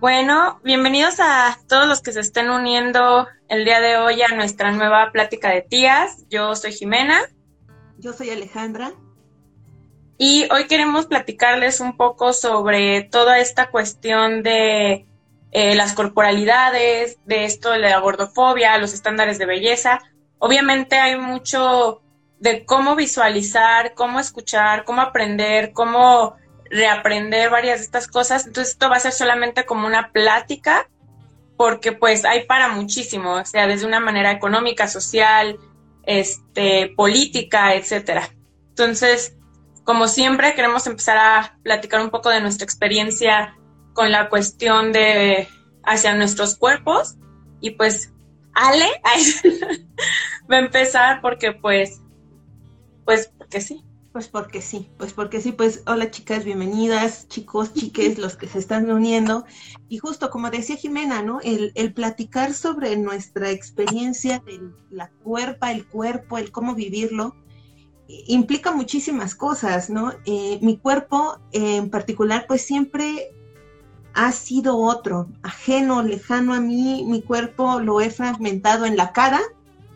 Bueno, bienvenidos a todos los que se estén uniendo el día de hoy a nuestra nueva plática de tías. Yo soy Jimena. Yo soy Alejandra. Y hoy queremos platicarles un poco sobre toda esta cuestión de eh, las corporalidades, de esto de la gordofobia, los estándares de belleza. Obviamente hay mucho de cómo visualizar, cómo escuchar, cómo aprender, cómo reaprender varias de estas cosas. Entonces esto va a ser solamente como una plática porque pues hay para muchísimo, o sea, desde una manera económica, social, este, política, etcétera. Entonces, como siempre, queremos empezar a platicar un poco de nuestra experiencia con la cuestión de hacia nuestros cuerpos y pues Ale va a empezar porque pues pues porque sí. Pues porque sí, pues porque sí, pues hola chicas, bienvenidas, chicos, chiques, los que se están uniendo. Y justo como decía Jimena, ¿no? El, platicar sobre nuestra experiencia de la cuerpa, el cuerpo, el cómo vivirlo, implica muchísimas cosas, ¿no? Eh, mi cuerpo en particular, pues siempre ha sido otro, ajeno, lejano a mí, mi cuerpo lo he fragmentado en la cara,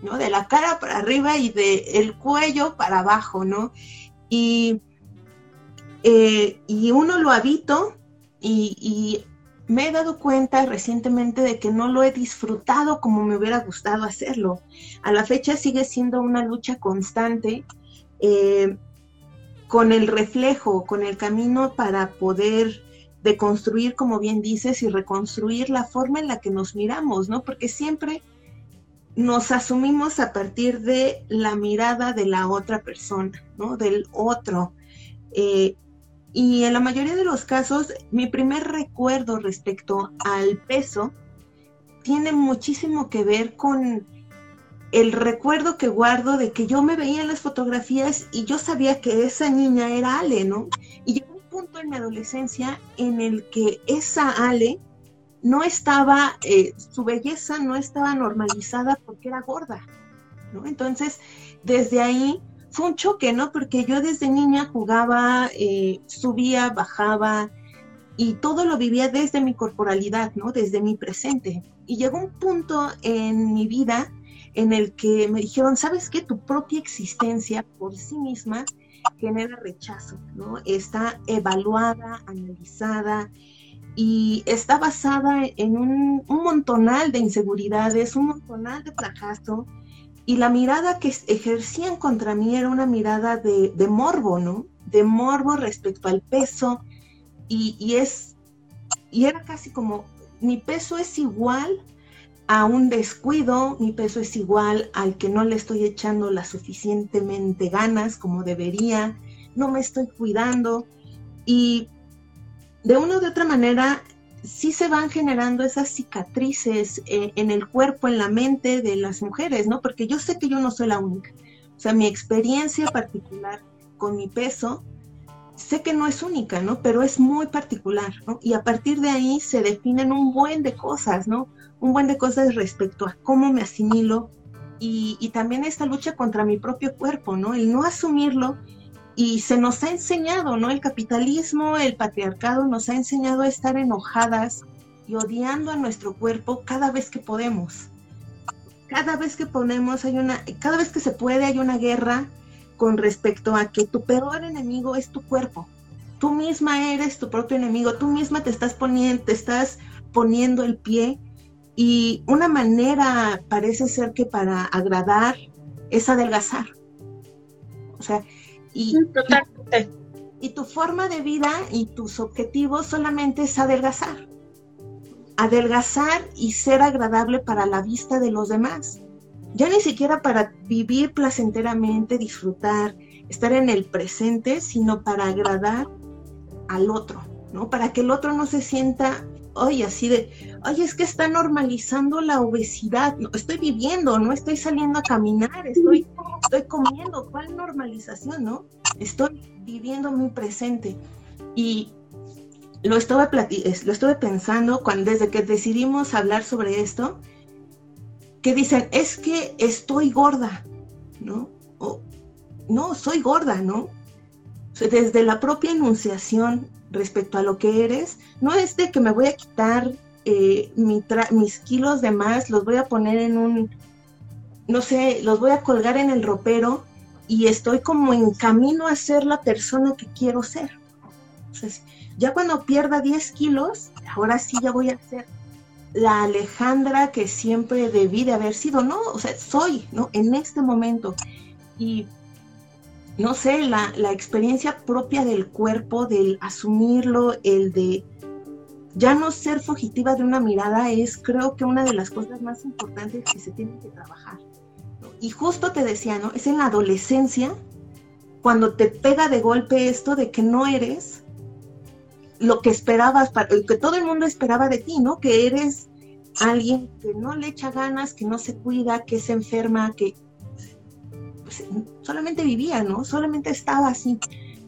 ¿no? De la cara para arriba y de el cuello para abajo, ¿no? Y, eh, y uno lo habito y, y, me he dado cuenta recientemente de que no lo he disfrutado como me hubiera gustado hacerlo. A la fecha sigue siendo una lucha constante eh, con el reflejo, con el camino para poder deconstruir, como bien dices, y reconstruir la forma en la que nos miramos, ¿no? Porque siempre nos asumimos a partir de la mirada de la otra persona, ¿no? Del otro. Eh, y en la mayoría de los casos, mi primer recuerdo respecto al peso tiene muchísimo que ver con el recuerdo que guardo de que yo me veía en las fotografías y yo sabía que esa niña era Ale, ¿no? Y llegó un punto en mi adolescencia en el que esa Ale no estaba, eh, su belleza no estaba normalizada porque era gorda, ¿no? Entonces, desde ahí fue un choque, ¿no? Porque yo desde niña jugaba, eh, subía, bajaba y todo lo vivía desde mi corporalidad, ¿no? Desde mi presente. Y llegó un punto en mi vida en el que me dijeron, ¿sabes qué? Tu propia existencia por sí misma genera rechazo, ¿no? Está evaluada, analizada, y está basada en un, montonal de inseguridades, un montonal de fracaso, y la mirada que ejercían contra mí era una mirada de, morbo, ¿no? De morbo respecto al peso, y, es, y era casi como, mi peso es igual a un descuido, mi peso es igual al que no le estoy echando las suficientemente ganas como debería, no me estoy cuidando, y de una u otra manera sí se van generando esas cicatrices eh, en el cuerpo, en la mente de las mujeres, ¿no? Porque yo sé que yo no soy la única. O sea, mi experiencia particular con mi peso, sé que no es única, ¿no? Pero es muy particular, ¿no? Y a partir de ahí se definen un buen de cosas, ¿no? Un buen de cosas respecto a cómo me asimilo y, y también esta lucha contra mi propio cuerpo, ¿no? El no asumirlo y se nos ha enseñado, ¿no? El capitalismo, el patriarcado nos ha enseñado a estar enojadas y odiando a nuestro cuerpo cada vez que podemos. Cada vez que ponemos, hay una, cada vez que se puede, hay una guerra con respecto a que tu peor enemigo es tu cuerpo. Tú misma eres tu propio enemigo, tú misma te estás poniendo, te estás poniendo el pie y una manera parece ser que para agradar es adelgazar. O sea, y, Y, tu forma de vida y tus objetivos solamente es adelgazar. Adelgazar y ser agradable para la vista de los demás. Ya ni siquiera para vivir placenteramente, disfrutar, estar en el presente, sino para agradar al otro, ¿no? Para que el otro no se sienta oye, así de, oye, es que está normalizando la obesidad, no, estoy viviendo, no estoy saliendo a caminar, estoy, estoy comiendo, ¿cuál normalización, no? Estoy viviendo mi presente. Y lo estuve, lo estuve pensando cuando, desde que decidimos hablar sobre esto, que dicen, es que estoy gorda, ¿no? O, no, soy gorda, ¿no? desde la propia enunciación respecto a lo que eres, no es de que me voy a quitar eh, mis kilos de más, los voy a poner en un, no sé, los voy a colgar en el ropero y estoy como en camino a ser la persona que quiero ser. Ya cuando pierda 10 kilos, ahora sí ya voy a ser la Alejandra que siempre debí de haber sido, ¿no? O sea, soy, ¿no? En este momento. Y no sé, la, la experiencia propia del cuerpo, del asumirlo, el de ya no ser fugitiva de una mirada es creo que una de las cosas más importantes que se tienen que trabajar. Y justo te decía, ¿no? Es en la adolescencia cuando te pega de golpe esto de que no eres lo que esperabas, que todo el mundo esperaba de ti, ¿no? Que eres alguien que no le echa ganas, que no se cuida, que se enferma, que solamente vivía, ¿no? Solamente estaba así.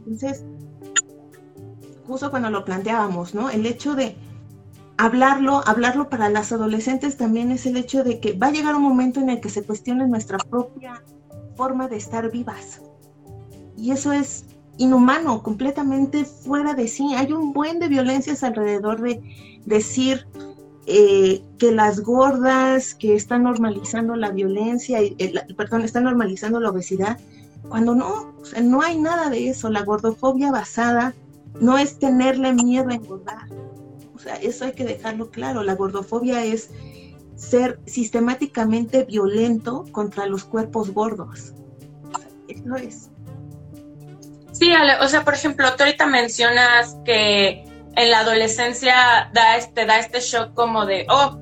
Entonces, justo cuando lo planteábamos, ¿no? El hecho de hablarlo, hablarlo para las adolescentes también es el hecho de que va a llegar un momento en el que se cuestione nuestra propia forma de estar vivas. Y eso es inhumano, completamente fuera de sí. Hay un buen de violencias alrededor de decir eh, que las gordas que están normalizando la violencia, eh, perdón, están normalizando la obesidad, cuando no, no hay nada de eso. La gordofobia basada no es tenerle miedo a engordar. O sea, eso hay que dejarlo claro. La gordofobia es ser sistemáticamente violento contra los cuerpos gordos. eso es. Sí, o sea, por ejemplo, tú ahorita mencionas que en la adolescencia da este, da este shock como de, oh,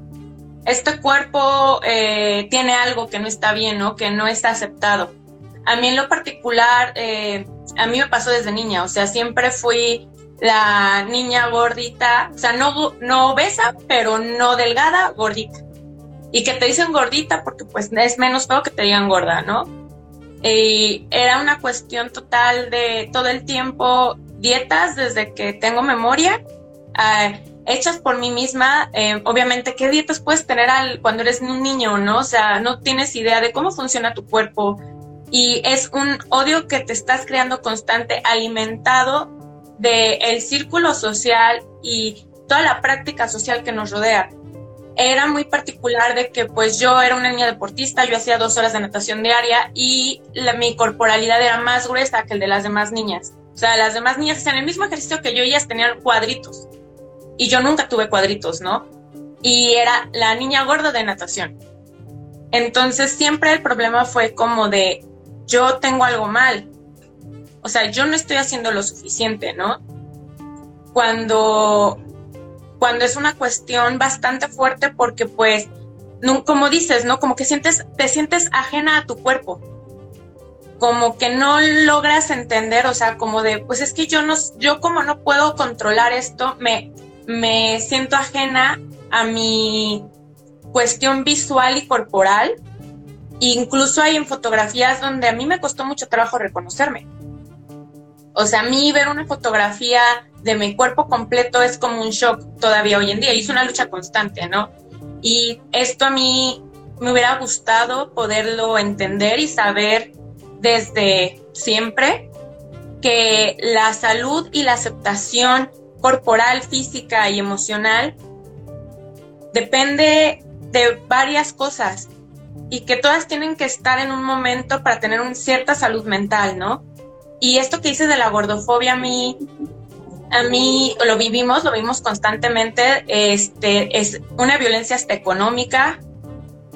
este cuerpo eh, tiene algo que no está bien, ¿no? Que no está aceptado. A mí en lo particular, eh, a mí me pasó desde niña, o sea, siempre fui la niña gordita, o sea, no, no obesa, pero no delgada, gordita. Y que te dicen gordita porque pues es menos feo que te digan gorda, ¿no? Y era una cuestión total de todo el tiempo dietas desde que tengo memoria, ah, hechas por mí misma. Eh, obviamente, ¿qué dietas puedes tener al, cuando eres un niño, no? O sea, no tienes idea de cómo funciona tu cuerpo, y es un odio que te estás creando constante, alimentado del el círculo social y toda la práctica social que nos rodea. Era muy particular de que pues yo era una niña deportista, yo hacía dos horas de natación diaria y mi corporalidad era más gruesa que el de las demás niñas. O sea, las demás niñas hacían el mismo ejercicio que yo, ellas tenían cuadritos. Y yo nunca tuve cuadritos, ¿no? Y era la niña gorda de natación. Entonces siempre el problema fue como de yo tengo algo mal. O sea, yo no estoy haciendo lo suficiente, ¿no? Cuando, cuando es una cuestión bastante fuerte porque pues, como dices, ¿no? Como que sientes, te sientes ajena a tu cuerpo. Como que no logras entender, o sea, como de, pues es que yo no, yo como no puedo controlar esto, me, me siento ajena a mi cuestión visual y corporal Incluso hay en fotografías donde a mí me costó mucho trabajo reconocerme. O sea, a mí ver una fotografía de mi cuerpo completo es como un shock todavía hoy en día y es una lucha constante, ¿no? Y esto a mí me hubiera gustado poderlo entender y saber desde siempre que la salud y la aceptación corporal, física y emocional depende de varias cosas y que todas tienen que estar en un momento para tener una cierta salud mental, ¿no? Y esto que dices de la gordofobia a mí, a mí lo vivimos, lo vimos constantemente, este, es una violencia hasta económica,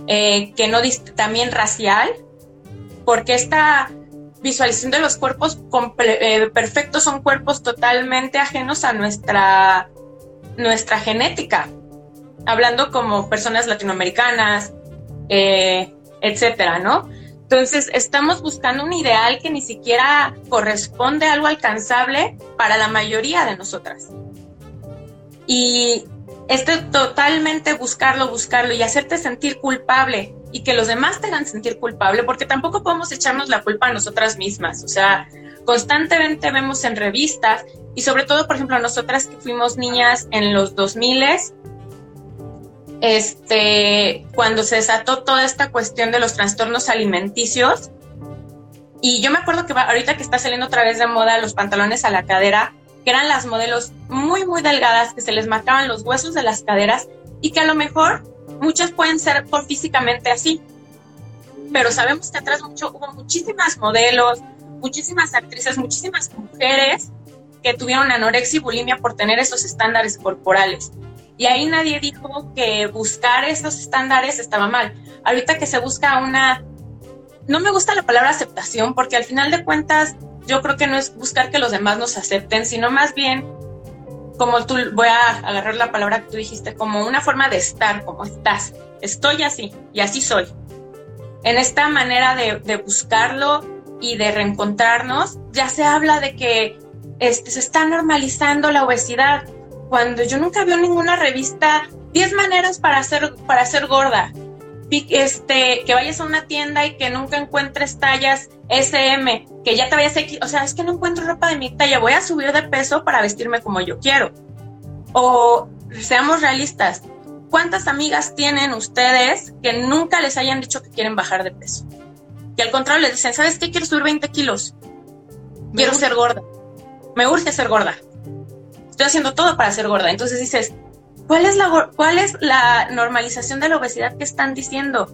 eh, que no también racial, porque esta visualización de los cuerpos eh, perfectos son cuerpos totalmente ajenos a nuestra, nuestra genética, hablando como personas latinoamericanas, eh, etcétera, ¿no? Entonces, estamos buscando un ideal que ni siquiera corresponde a algo alcanzable para la mayoría de nosotras. Y este totalmente buscarlo, buscarlo y hacerte sentir culpable y que los demás te hagan sentir culpable, porque tampoco podemos echarnos la culpa a nosotras mismas. O sea, constantemente vemos en revistas y sobre todo, por ejemplo, nosotras que fuimos niñas en los 2000 este, cuando se desató toda esta cuestión de los trastornos alimenticios. Y yo me acuerdo que ahorita que está saliendo otra vez de moda los pantalones a la cadera, que eran las modelos muy, muy delgadas, que se les marcaban los huesos de las caderas y que a lo mejor muchas pueden ser por físicamente así, pero sabemos que atrás mucho, hubo muchísimas modelos, muchísimas actrices, muchísimas mujeres que tuvieron anorexia y bulimia por tener esos estándares corporales. Y ahí nadie dijo que buscar esos estándares estaba mal. Ahorita que se busca una... No me gusta la palabra aceptación porque al final de cuentas yo creo que no es buscar que los demás nos acepten, sino más bien, como tú, voy a agarrar la palabra que tú dijiste, como una forma de estar, como estás. Estoy así y así soy. En esta manera de, de buscarlo y de reencontrarnos, ya se habla de que este, se está normalizando la obesidad, cuando yo nunca veo ninguna revista 10 maneras para ser, para ser gorda. Este, que vayas a una tienda y que nunca encuentres tallas SM, que ya te vayas a o sea, es que no encuentro ropa de mi talla, voy a subir de peso para vestirme como yo quiero. O seamos realistas, ¿cuántas amigas tienen ustedes que nunca les hayan dicho que quieren bajar de peso? Y al contrario les dicen, ¿sabes qué? Quiero subir 20 kilos. Quiero ser gorda me urge ser gorda. Estoy haciendo todo para ser gorda. Entonces dices, ¿cuál es la, cuál es la normalización de la obesidad que están diciendo?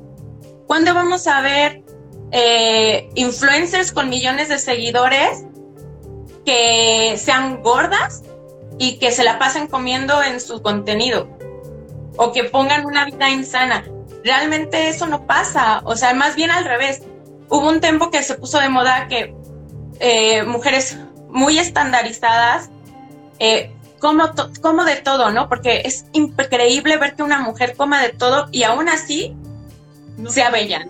¿Cuándo vamos a ver eh, influencers con millones de seguidores que sean gordas y que se la pasen comiendo en su contenido? O que pongan una vida insana. Realmente eso no pasa. O sea, más bien al revés. Hubo un tiempo que se puso de moda que eh, mujeres muy estandarizadas, eh, como, como de todo, ¿no? Porque es increíble ver que una mujer coma de todo y aún así sea bella.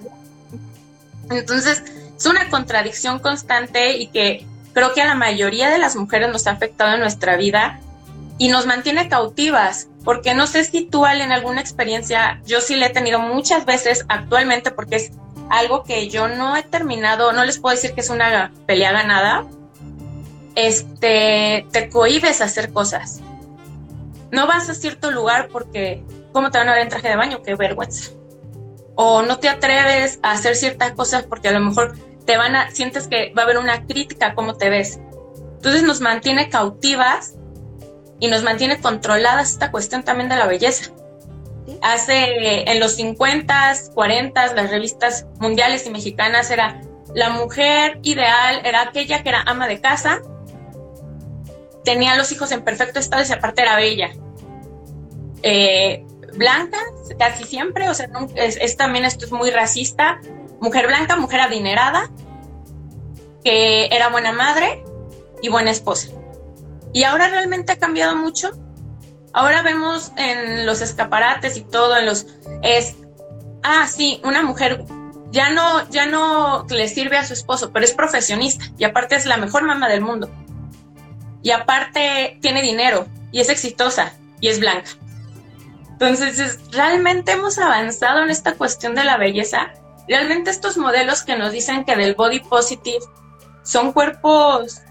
Entonces, es una contradicción constante y que creo que a la mayoría de las mujeres nos ha afectado en nuestra vida y nos mantiene cautivas, porque no sé si tú, en alguna experiencia, yo sí le he tenido muchas veces actualmente, porque es algo que yo no he terminado, no les puedo decir que es una pelea ganada, este, te cohibes a hacer cosas. No vas a cierto lugar porque, ¿cómo te van a ver en traje de baño? Qué vergüenza. O no te atreves a hacer ciertas cosas porque a lo mejor te van a, sientes que va a haber una crítica a cómo te ves. Entonces nos mantiene cautivas y nos mantiene controladas esta cuestión también de la belleza. Hace en los 50, 40, las revistas mundiales y mexicanas era la mujer ideal, era aquella que era ama de casa, tenía los hijos en perfecto estado y aparte era bella. Eh, blanca, casi siempre, o sea, es, también esto es muy racista. Mujer blanca, mujer adinerada, que era buena madre y buena esposa. Y ahora realmente ha cambiado mucho. Ahora vemos en los escaparates y todo, en los es ah sí, una mujer ya no ya no le sirve a su esposo, pero es profesionista y aparte es la mejor mamá del mundo y aparte tiene dinero y es exitosa y es blanca. Entonces, realmente hemos avanzado en esta cuestión de la belleza. Realmente estos modelos que nos dicen que del body positive son cuerpos,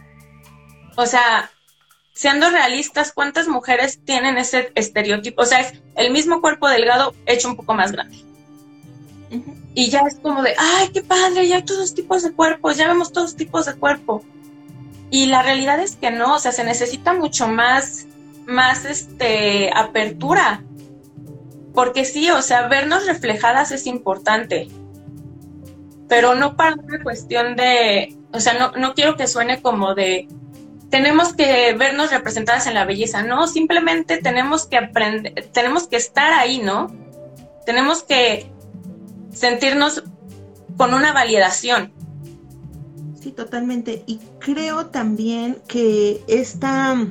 o sea, siendo realistas, ¿cuántas mujeres tienen ese estereotipo? O sea, es el mismo cuerpo delgado hecho un poco más grande. Y ya es como de, ay, qué padre, ya hay todos tipos de cuerpos, ya vemos todos tipos de cuerpo. Y la realidad es que no, o sea, se necesita mucho más, más este, apertura. Porque sí, o sea, vernos reflejadas es importante. Pero no para una cuestión de, o sea, no, no quiero que suene como de, tenemos que vernos representadas en la belleza, no, simplemente tenemos que aprender, tenemos que estar ahí, ¿no? Tenemos que sentirnos con una validación. Sí, totalmente. Y creo también que esta,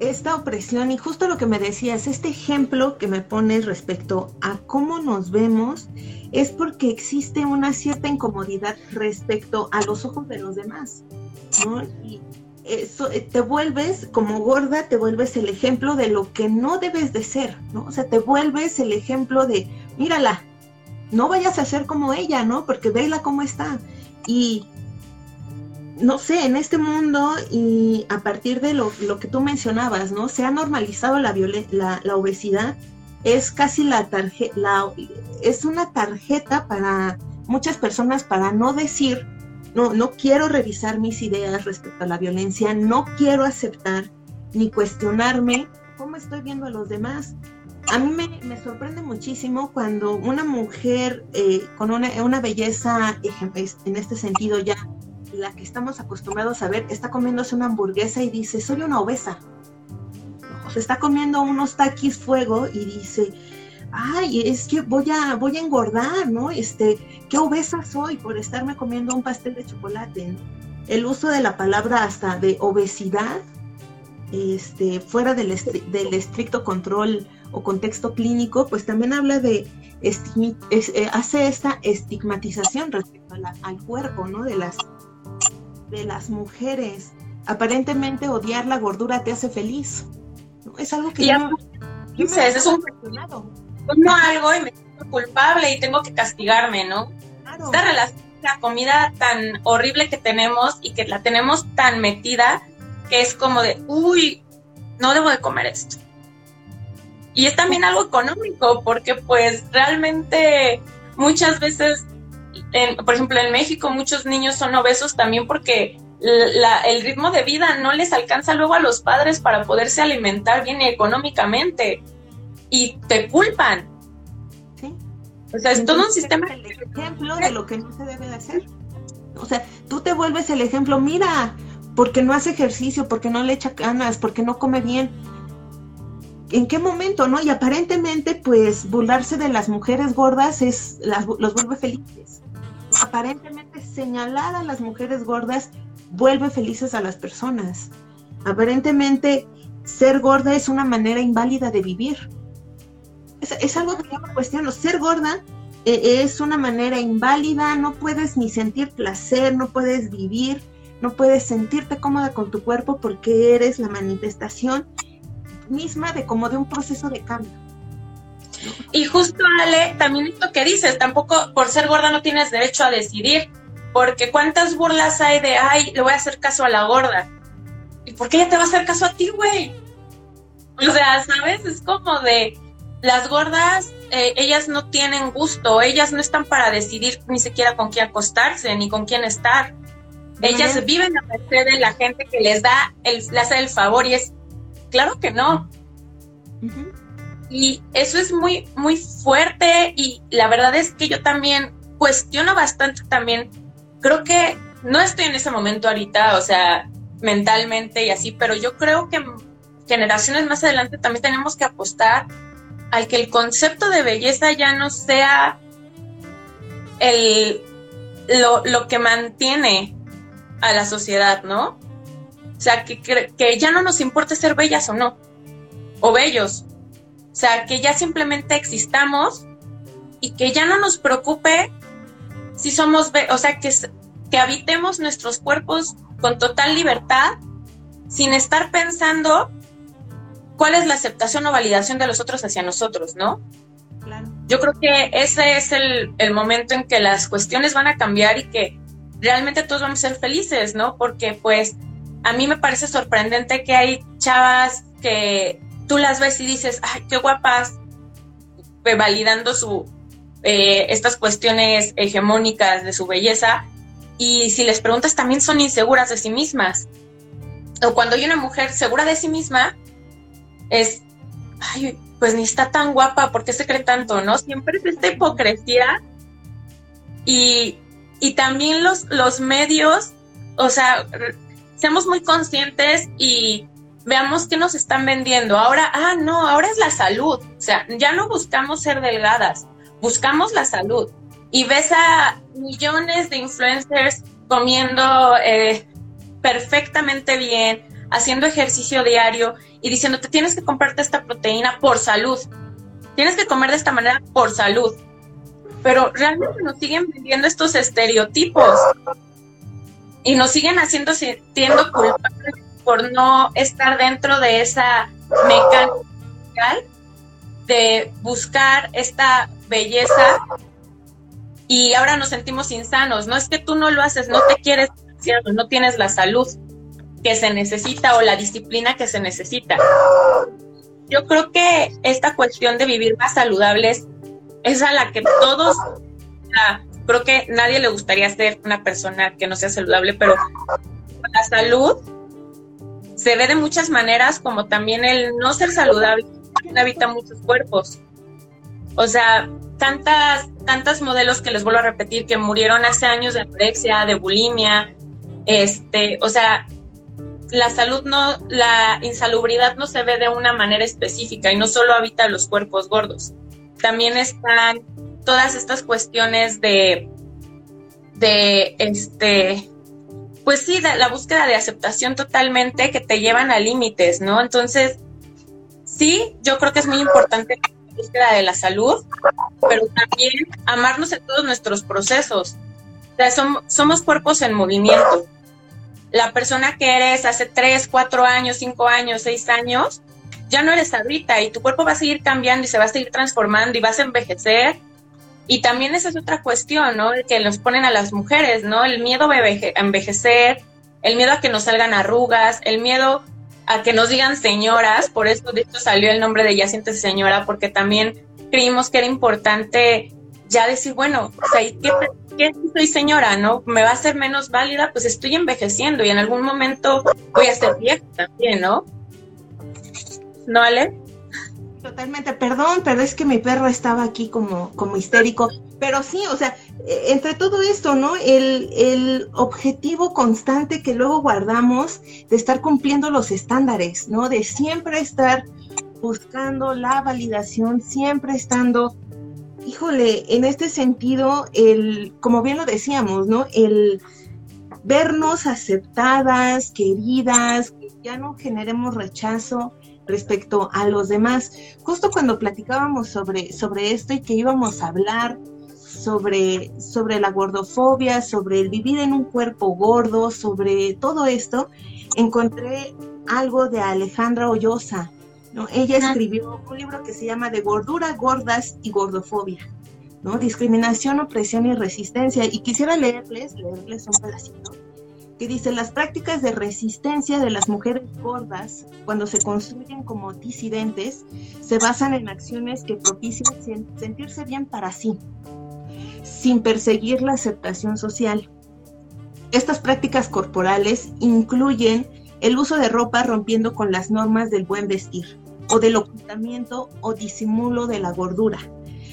esta opresión, y justo lo que me decías, este ejemplo que me pones respecto a cómo nos vemos, es porque existe una cierta incomodidad respecto a los ojos de los demás. ¿no? Y eso, eh, te vuelves como gorda, te vuelves el ejemplo de lo que no debes de ser, ¿no? O sea, te vuelves el ejemplo de, mírala, no vayas a ser como ella, ¿no? Porque vela cómo está. Y no sé, en este mundo y a partir de lo, que tú mencionabas, ¿no? Se ha normalizado la, la, la obesidad, es casi la tarjeta, es una tarjeta para muchas personas para no decir no, no quiero revisar mis ideas respecto a la violencia, no quiero aceptar ni cuestionarme cómo estoy viendo a los demás. A mí me, sorprende muchísimo cuando una mujer eh, con una, una belleza, en este sentido ya, la que estamos acostumbrados a ver, está comiéndose una hamburguesa y dice, soy una obesa. O se está comiendo unos taquis fuego y dice, ay, es que voy a, voy a engordar, ¿no? Este, qué obesa soy por estarme comiendo un pastel de chocolate. El uso de la palabra hasta de obesidad, este, fuera del, estricto control o contexto clínico, pues también habla de, eh, hace esta estigmatización respecto al cuerpo, ¿no? De las, de las mujeres. Aparentemente odiar la gordura te hace feliz. Es algo que... Ya, dices, es un como algo y me siento culpable y tengo que castigarme, ¿no? Esta relación, la comida tan horrible que tenemos y que la tenemos tan metida que es como de, uy, no debo de comer esto. Y es también algo económico, porque pues realmente muchas veces, por ejemplo en México, muchos niños son obesos también porque el ritmo de vida no les alcanza luego a los padres para poderse alimentar bien económicamente y te culpan. Sí. O sea, es todo un sistema. El ejemplo de lo que no se debe de hacer. O sea, tú te vuelves el ejemplo, mira, porque no hace ejercicio, porque no le echa ganas, porque no come bien. ¿En qué momento, no? Y aparentemente, pues, burlarse de las mujeres gordas es los vuelve felices. Aparentemente, señalar a las mujeres gordas vuelve felices a las personas. Aparentemente, ser gorda es una manera inválida de vivir. Es, algo que yo me cuestiono. Ser gorda eh, es una manera inválida, no puedes ni sentir placer, no puedes vivir, no puedes sentirte cómoda con tu cuerpo porque eres la manifestación misma de como de un proceso de cambio. Y justo, Ale, también esto que dices, tampoco por ser gorda no tienes derecho a decidir, porque cuántas burlas hay de, ay, le voy a hacer caso a la gorda. ¿Y por qué ella te va a hacer caso a ti, güey? O sea, ¿sabes? Es como de, las gordas, eh, ellas no tienen gusto, ellas no están para decidir ni siquiera con quién acostarse, ni con quién estar. Ellas viven a merced de la gente que les da, el, les hace el favor y es, claro que no. Y eso es muy, muy fuerte y la verdad es que yo también cuestiono bastante también, creo que no estoy en ese momento ahorita, o sea, mentalmente y así, pero yo creo que generaciones más adelante también tenemos que apostar al que el concepto de belleza ya no sea el, lo, que mantiene a la sociedad, ¿no? O sea, que, que ya no nos importa ser bellas o no, o bellos. O sea, que ya simplemente existamos y que ya no nos preocupe si somos, o sea, que, que habitemos nuestros cuerpos con total libertad, sin estar pensando cuál es la aceptación o validación de los otros hacia nosotros, ¿no? Claro. Yo creo que ese es el, momento en que las cuestiones van a cambiar y que realmente todos vamos a ser felices, ¿no? Porque pues a mí me parece sorprendente que hay chavas que tú las ves y dices, ay, qué guapas, validando su, eh, estas cuestiones hegemónicas de su belleza. Y si les preguntas, también son inseguras de sí mismas. O cuando hay una mujer segura de sí misma, es, ay, pues ni está tan guapa, ¿por qué se cree tanto, no? Siempre es esta hipocresía y, y también los, los medios, o sea, seamos muy conscientes y veamos qué nos están vendiendo. Ahora, ah, no, ahora es la salud. O sea, ya no buscamos ser delgadas, buscamos la salud. Y ves a millones de influencers comiendo eh, perfectamente bien, haciendo ejercicio diario y diciendo, te tienes que comprarte esta proteína por salud. Tienes que comer de esta manera por salud. Pero realmente nos siguen vendiendo estos estereotipos y nos siguen haciendo sintiendo culpables por no estar dentro de esa mecánica de buscar esta belleza y ahora nos sentimos insanos. No es que tú no lo haces, no te quieres, no tienes la salud que se necesita o la disciplina que se necesita. Yo creo que esta cuestión de vivir más saludables es a la que todos creo que nadie le gustaría ser una persona que no sea saludable, pero la salud se ve de muchas maneras, como también el no ser saludable habita muchos cuerpos. O sea, tantas, tantas modelos que les vuelvo a repetir que murieron hace años de anorexia, de bulimia, este, o sea, la salud no, la insalubridad no se ve de una manera específica y no solo habita los cuerpos gordos. También están todas estas cuestiones de, de este, pues sí, la búsqueda de aceptación totalmente que te llevan a límites, ¿no? Entonces, sí, yo creo que es muy importante la búsqueda de la salud, pero también amarnos en todos nuestros procesos. O sea, somos cuerpos en movimiento la persona que eres hace 3, 4 años, 5 años, 6 años, ya no eres ahorita y tu cuerpo va a seguir cambiando y se va a seguir transformando y vas a envejecer. Y también esa es otra cuestión, ¿no? Que nos ponen a las mujeres, ¿no? El miedo a envejecer, el miedo a que nos salgan arrugas, el miedo a que nos digan señoras, por eso de hecho salió el nombre de Ya sientes señora, porque también creímos que era importante ya decir, bueno, o sea, ¿qué, ¿qué soy señora? ¿No? ¿Me va a ser menos válida? Pues estoy envejeciendo y en algún momento voy a ser vieja también, ¿no? ¿No, Ale? Totalmente, perdón, pero es que mi perro estaba aquí como, como histérico. Pero sí, o sea, e, entre todo esto, ¿no? El, el objetivo constante que luego guardamos de estar cumpliendo los estándares, ¿no? De siempre estar buscando la validación, siempre estando híjole, en este sentido, el, como bien lo decíamos, ¿no? El vernos aceptadas, queridas, que ya no generemos rechazo respecto a los demás. Justo cuando platicábamos sobre, sobre esto y que íbamos a hablar sobre, sobre la gordofobia, sobre el vivir en un cuerpo gordo, sobre todo esto, encontré algo de Alejandra Hoyosa, ella escribió un libro que se llama De gordura, gordas y gordofobia, ¿no? Discriminación, opresión y resistencia. Y quisiera leerles, leerles un pedacito, que dice, las prácticas de resistencia de las mujeres gordas, cuando se construyen como disidentes, se basan en acciones que propician sentirse bien para sí, sin perseguir la aceptación social. Estas prácticas corporales incluyen el uso de ropa rompiendo con las normas del buen vestir, o del ocultamiento o disimulo de la gordura.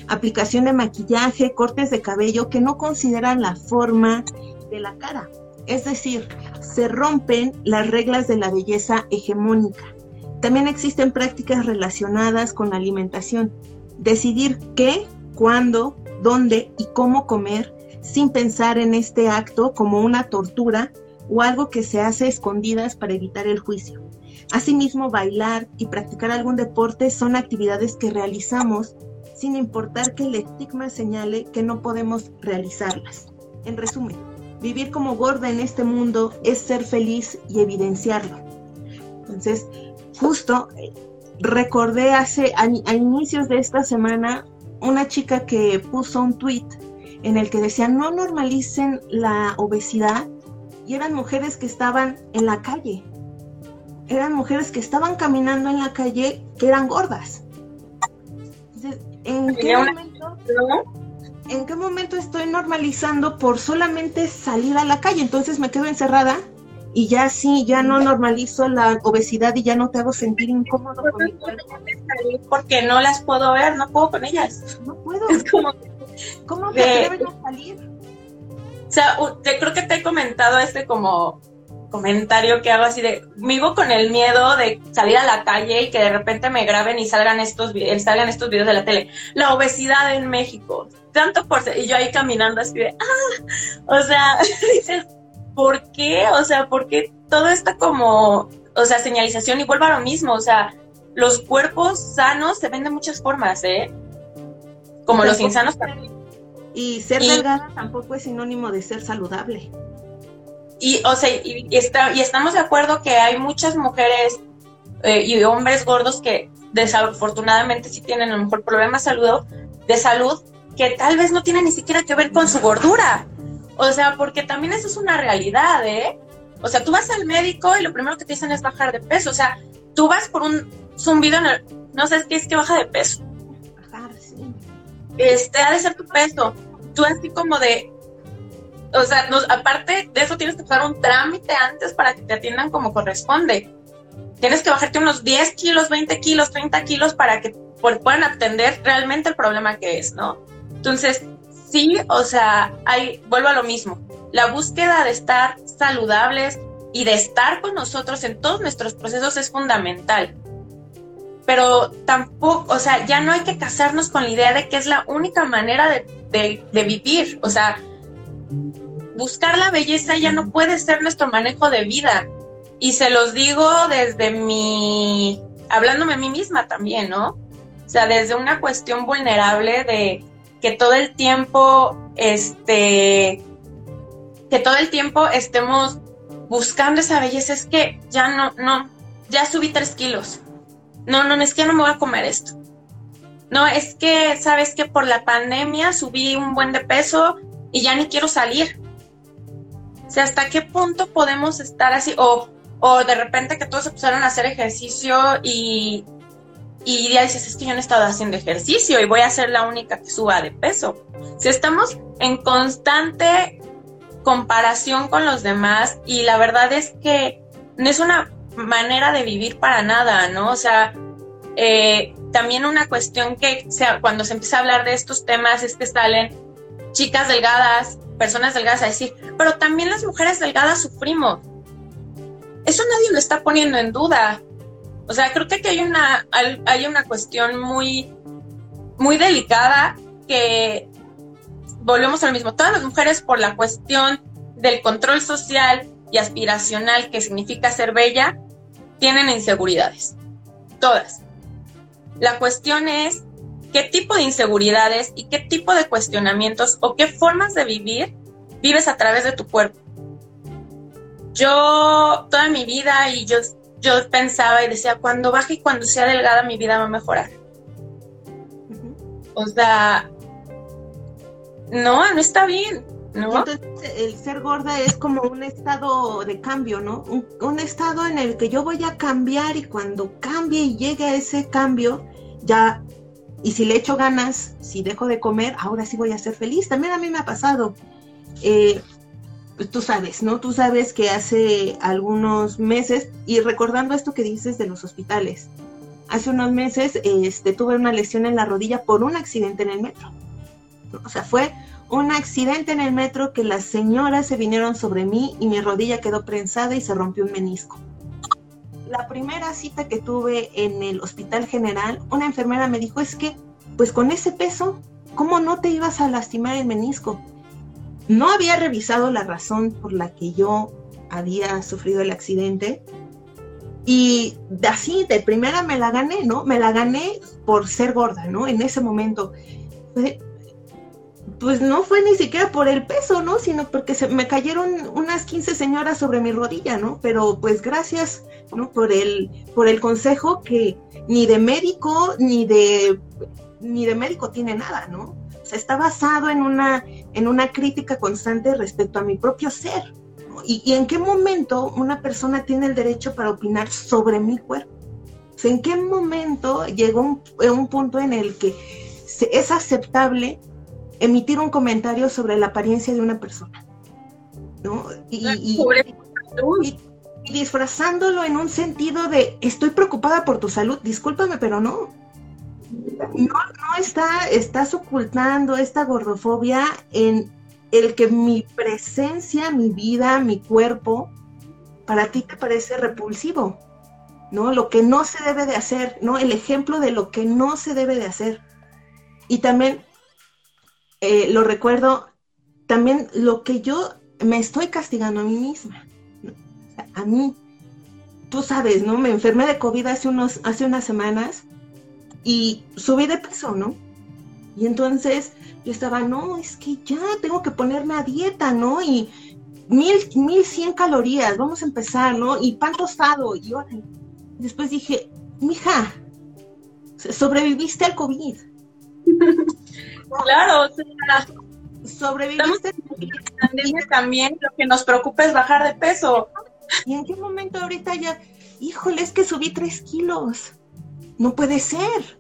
Aplicación de maquillaje, cortes de cabello que no consideran la forma de la cara. Es decir, se rompen las reglas de la belleza hegemónica. También existen prácticas relacionadas con la alimentación. Decidir qué, cuándo, dónde y cómo comer sin pensar en este acto como una tortura o algo que se hace escondidas para evitar el juicio. Asimismo, bailar y practicar algún deporte son actividades que realizamos sin importar que el estigma señale que no podemos realizarlas. En resumen, vivir como gorda en este mundo es ser feliz y evidenciarlo. Entonces, justo eh, recordé hace a, inicios de esta semana una chica que puso un tweet en el que decía no normalicen la obesidad y eran mujeres que estaban en la calle, eran mujeres que estaban caminando en la calle que eran gordas. ¿en qué, momento, ¿en qué momento estoy normalizando por solamente salir a la calle? Entonces me quedo encerrada y ya sí, ya no normalizo la obesidad y ya no te hago sentir incómodo con mi Porque no las puedo ver, no puedo con ellas. No puedo. Es como, ¿Cómo te atreves a salir? O sea, creo que te he comentado este como comentario que hago así de, vivo con el miedo de salir a la calle y que de repente me graben y salgan estos, salgan estos videos de la tele. La obesidad en México, tanto por... Y yo ahí caminando así de, ah, o sea, dices, ¿por qué? O sea, ¿por qué todo está como, o sea, señalización y vuelvo a lo mismo, o sea, los cuerpos sanos se ven de muchas formas, ¿eh? Como los insanos también. Y ser delgada tampoco es sinónimo de ser saludable. Y, o sea, y, está, y estamos de acuerdo que hay muchas mujeres eh, y hombres gordos que desafortunadamente sí tienen a lo mejor problemas salud, de salud que tal vez no tienen ni siquiera que ver con su gordura. O sea, porque también eso es una realidad, ¿eh? O sea, tú vas al médico y lo primero que te dicen es bajar de peso. O sea, tú vas por un zumbido en el, no sé qué es que baja de peso. Bajar, sí. Este, ha de ser tu peso. tú así como de, o sea, aparte de eso tienes que pasar un trámite antes para que te atiendan como corresponde. Tienes que bajarte unos 10 kilos, 20 kilos, 30 kilos para que puedan atender realmente el problema que es, ¿no? Entonces, sí, o sea, hay, vuelvo a lo mismo, la búsqueda de estar saludables y de estar con nosotros en todos nuestros procesos es fundamental. Pero tampoco, o sea, ya no hay que casarnos con la idea de que es la única manera de, de vivir. O sea, buscar la belleza ya no puede ser nuestro manejo de vida. Y se los digo desde mi, hablándome a mí misma también, ¿no? O sea, desde una cuestión vulnerable de que todo el tiempo, este, que todo el tiempo estemos buscando esa belleza, es que ya no, no, ya subí tres kilos. No, no, es que ya no me voy a comer esto. No, es que, sabes que por la pandemia subí un buen de peso y ya ni quiero salir. O sea, ¿hasta qué punto podemos estar así? O, o de repente que todos empezaron a hacer ejercicio y, y ya dices, es que yo no he estado haciendo ejercicio y voy a ser la única que suba de peso. Si estamos en constante comparación con los demás y la verdad es que no es una manera de vivir para nada, ¿no? O sea, eh, también una cuestión que sea, cuando se empieza a hablar de estos temas es que salen chicas delgadas, personas delgadas a decir, pero también las mujeres delgadas sufrimos. Eso nadie lo está poniendo en duda. O sea, creo que hay una, hay una cuestión muy, muy delicada que volvemos a lo mismo. Todas las mujeres por la cuestión del control social y aspiracional que significa ser bella, tienen inseguridades. Todas. La cuestión es qué tipo de inseguridades y qué tipo de cuestionamientos o qué formas de vivir vives a través de tu cuerpo. Yo toda mi vida y yo, yo pensaba y decía, cuando baje y cuando sea delgada mi vida va a mejorar. O sea, no, no está bien. ¿No? Entonces, el ser gorda es como un estado de cambio, ¿no? Un, estado en el que yo voy a cambiar y cuando cambie y llegue a ese cambio, ya, y si le echo ganas, si dejo de comer, ahora sí voy a ser feliz. También a mí me ha pasado. Eh, pues tú sabes, ¿no? Tú sabes que hace algunos meses, y recordando esto que dices de los hospitales, hace unos meses este, tuve una lesión en la rodilla por un accidente en el metro. O sea, fue un accidente en el metro que las señoras se vinieron sobre mí y mi rodilla quedó prensada y se rompió un menisco. La primera cita que tuve en el hospital general, una enfermera me dijo, es que, pues con ese peso, ¿cómo no te ibas a lastimar el menisco? No había revisado la razón por la que yo había sufrido el accidente. Y así, de primera me la gané, ¿no? Me la gané por ser gorda, ¿no? En ese momento pues no fue ni siquiera por el peso, ¿no? Sino porque se me cayeron unas 15 señoras sobre mi rodilla, ¿no? Pero pues gracias, ¿no? Por el, por el consejo que ni de médico ni de, ni de médico tiene nada, ¿no? Está basado en una, en una crítica constante respecto a mi propio ser. ¿Y, en qué momento una persona tiene el derecho para opinar sobre mi cuerpo? O sea, ¿en qué momento llegó un, un punto en el que es aceptable emitir un comentario sobre la apariencia de una persona. ¿no? Y, disfrazándolo en un sentido de estoy preocupada por tu salud, discúlpame, pero no. No, no está, estás ocultando esta gordofobia en el que mi presencia, mi vida, mi cuerpo, para ti te parece repulsivo, ¿no? Lo que no se debe de hacer, ¿no? El ejemplo de lo que no se debe de hacer. Y también eh, lo recuerdo, también lo que yo me estoy castigando a mí misma. a mí, tú sabes, ¿no? Me enfermé de COVID hace, unos, hace unas semanas y subí de peso, ¿no? Y entonces yo estaba, no, es que ya tengo que ponerme a dieta, ¿no? Y mil, mil cien calorías, vamos a empezar, ¿no? Y pan tostado. Y yo después dije, mija, sobreviviste al COVID. Claro, o sea, sobreviviste también, lo que nos preocupa es bajar de peso. ¿Y en qué momento ahorita ya, híjole, es que subí tres kilos? No puede ser.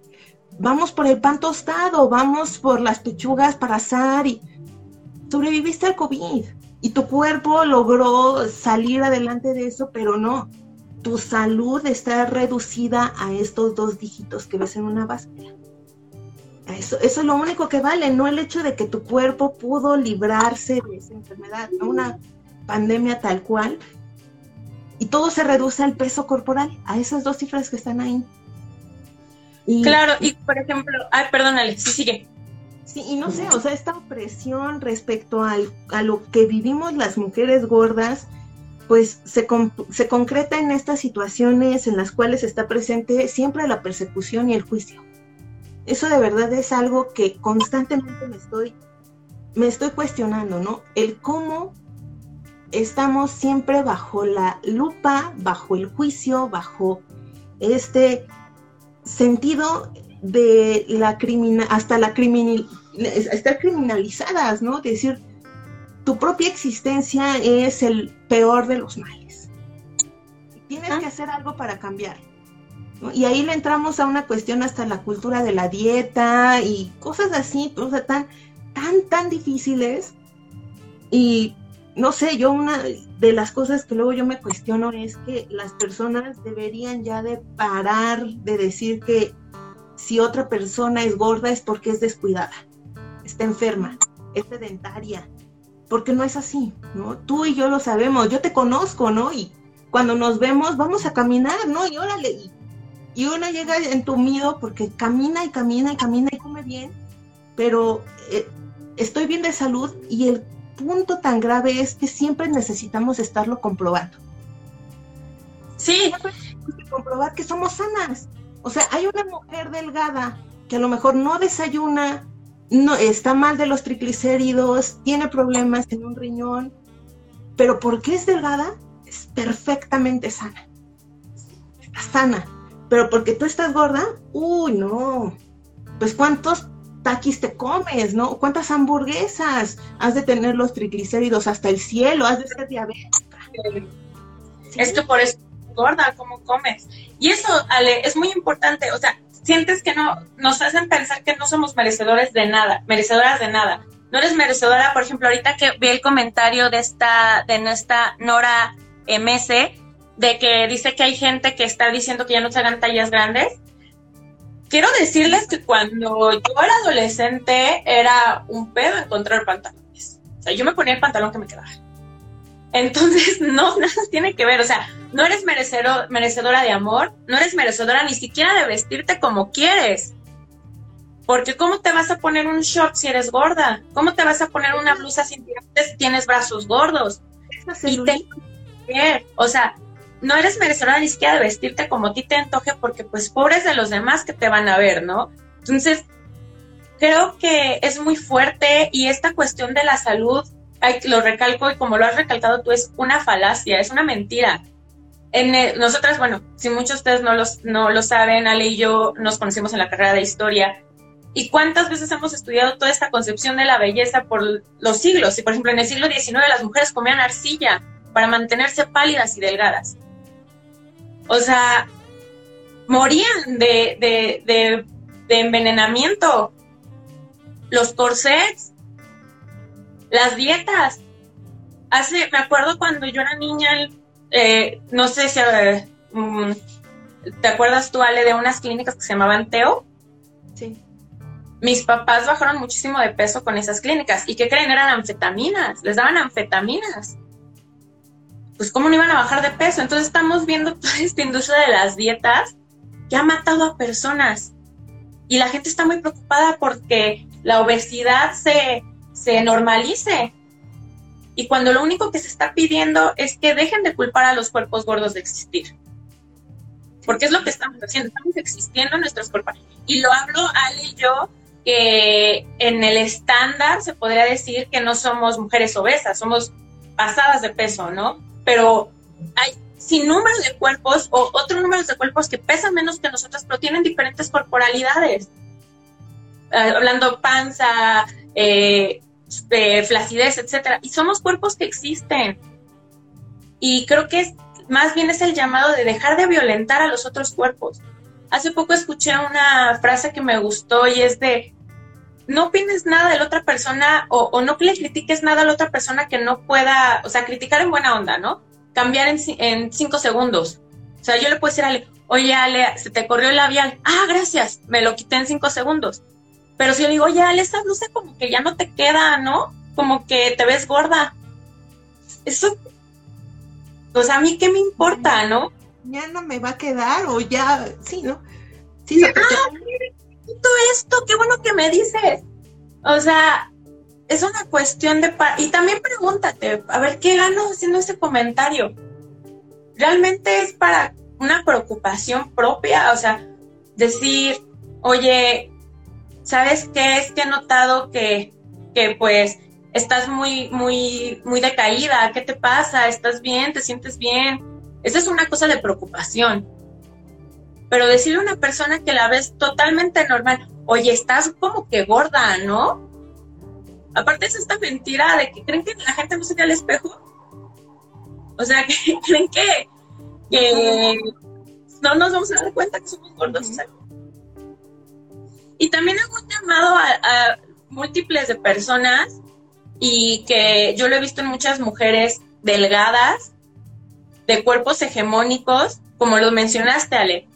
Vamos por el pan tostado, vamos por las pechugas para asar y sobreviviste al COVID y tu cuerpo logró salir adelante de eso, pero no, tu salud está reducida a estos dos dígitos que ves en una báscula. Eso, es lo único que vale, no el hecho de que tu cuerpo pudo librarse de esa enfermedad, una pandemia tal cual, y todo se reduce al peso corporal, a esas dos cifras que están ahí. Claro, y por ejemplo, ay, perdón, Alex, sí sigue. Sí, y no sé, o sea, esta opresión respecto al, a lo que vivimos las mujeres gordas, pues se, se concreta en estas situaciones en las cuales está presente siempre la persecución y el juicio. Eso de verdad es algo que constantemente me estoy, me estoy cuestionando, ¿no? El cómo estamos siempre bajo la lupa, bajo el juicio, bajo este sentido de la criminal, hasta la criminal, estar criminalizadas, ¿no? Decir, tu propia existencia es el peor de los males. Tienes que hacer algo para cambiar. Y ahí le entramos a una cuestión hasta la cultura de la dieta y cosas así, o sea, tan, tan, tan difíciles. Y no sé, yo una de las cosas que luego yo me cuestiono es que las personas deberían ya de parar de decir que si otra persona es gorda es porque es descuidada, está enferma, es sedentaria, porque no es así, ¿no? Tú y yo lo sabemos, yo te conozco, ¿no? Y cuando nos vemos vamos a caminar, ¿no? Y órale, y una llega entumido porque camina y camina y camina y come bien, pero eh, estoy bien de salud y el punto tan grave es que siempre necesitamos estarlo comprobando. Sí. comprobar que somos sanas. O sea, hay una mujer delgada que a lo mejor no desayuna, no está mal de los triglicéridos, tiene problemas en un riñón, pero porque es delgada, es perfectamente sana. Está sana. Pero porque tú estás gorda, uy, no. Pues cuántos taquis te comes, ¿no? ¿Cuántas hamburguesas? Has de tener los triglicéridos hasta el cielo, has de ser diabética. Es que por eso gorda, ¿cómo comes? Y eso, Ale, es muy importante, o sea, sientes que no, nos hacen pensar que no somos merecedores de nada, merecedoras de nada. No eres merecedora, por ejemplo, ahorita que vi el comentario de esta, de nuestra Nora MS, de que dice que hay gente que está diciendo que ya no se hagan tallas grandes. Quiero decirles que cuando yo era adolescente era un pedo encontrar pantalones. O sea, yo me ponía el pantalón que me quedaba. Entonces, no, nada tiene que ver. O sea, no eres merecedor, merecedora de amor, no eres merecedora ni siquiera de vestirte como quieres. Porque ¿cómo te vas a poner un short si eres gorda? ¿Cómo te vas a poner una blusa sin tirantes si tienes brazos gordos? Y te... O sea, no eres merecedora ni siquiera de vestirte como a ti te antoje porque pues pobres de los demás que te van a ver, ¿no? Entonces, creo que es muy fuerte y esta cuestión de la salud, lo recalco y como lo has recalcado tú, es una falacia, es una mentira. En nosotras, bueno, si muchos de ustedes no, no lo saben, Ale y yo nos conocimos en la carrera de historia. ¿Y cuántas veces hemos estudiado toda esta concepción de la belleza por los siglos? Y por ejemplo, en el siglo XIX las mujeres comían arcilla para mantenerse pálidas y delgadas. O sea, morían de, envenenamiento. Los corsets, las dietas. Hace, me acuerdo cuando yo era niña, eh, no sé si mm, te acuerdas tú, Ale, de unas clínicas que se llamaban Teo. Sí. Mis papás bajaron muchísimo de peso con esas clínicas. ¿Y qué creen? Eran anfetaminas. Les daban anfetaminas pues cómo no iban a bajar de peso. Entonces estamos viendo toda esta industria de las dietas que ha matado a personas. Y la gente está muy preocupada porque la obesidad se, se normalice. Y cuando lo único que se está pidiendo es que dejen de culpar a los cuerpos gordos de existir. Porque es lo que estamos haciendo, estamos existiendo en nuestros cuerpos. Y lo hablo Ale y yo, que en el estándar se podría decir que no somos mujeres obesas, somos pasadas de peso, ¿no? Pero hay sin número de cuerpos o otros números de cuerpos que pesan menos que nosotros, pero tienen diferentes corporalidades. Eh, hablando panza, eh, flacidez, etcétera. Y somos cuerpos que existen. Y creo que es, más bien es el llamado de dejar de violentar a los otros cuerpos. Hace poco escuché una frase que me gustó y es de, no opines nada de la otra persona o, o, no le critiques nada a la otra persona que no pueda, o sea, criticar en buena onda, ¿no? Cambiar en, en cinco segundos. O sea, yo le puedo decir a Ale, oye Ale, se te corrió el labial. Ah, gracias, me lo quité en cinco segundos. Pero si yo le digo, oye Ale, esa blusa como que ya no te queda, ¿no? Como que te ves gorda. Eso, o sea, a mí qué me importa, ¿no? Ya no me va a quedar o ya, sí, ¿no? Sí, ah, todo esto, qué bueno que me dices. O sea, es una cuestión de... Y también pregúntate, a ver, ¿qué gano haciendo ese comentario? ¿Realmente es para una preocupación propia? O sea, decir, oye, ¿sabes qué? Es que he notado que, que pues estás muy, muy, muy decaída, ¿qué te pasa? ¿Estás bien? ¿Te sientes bien? Esa es una cosa de preocupación pero decirle a una persona que la ves totalmente normal, oye, estás como que gorda, ¿no? Aparte es esta mentira de que creen que la gente no se ve al espejo. O sea, que creen que, no nos vamos a dar cuenta que somos gordos. Y también hago un llamado a, a múltiples de personas y que yo lo he visto en muchas mujeres delgadas, de cuerpos hegemónicos, como lo mencionaste, Ale,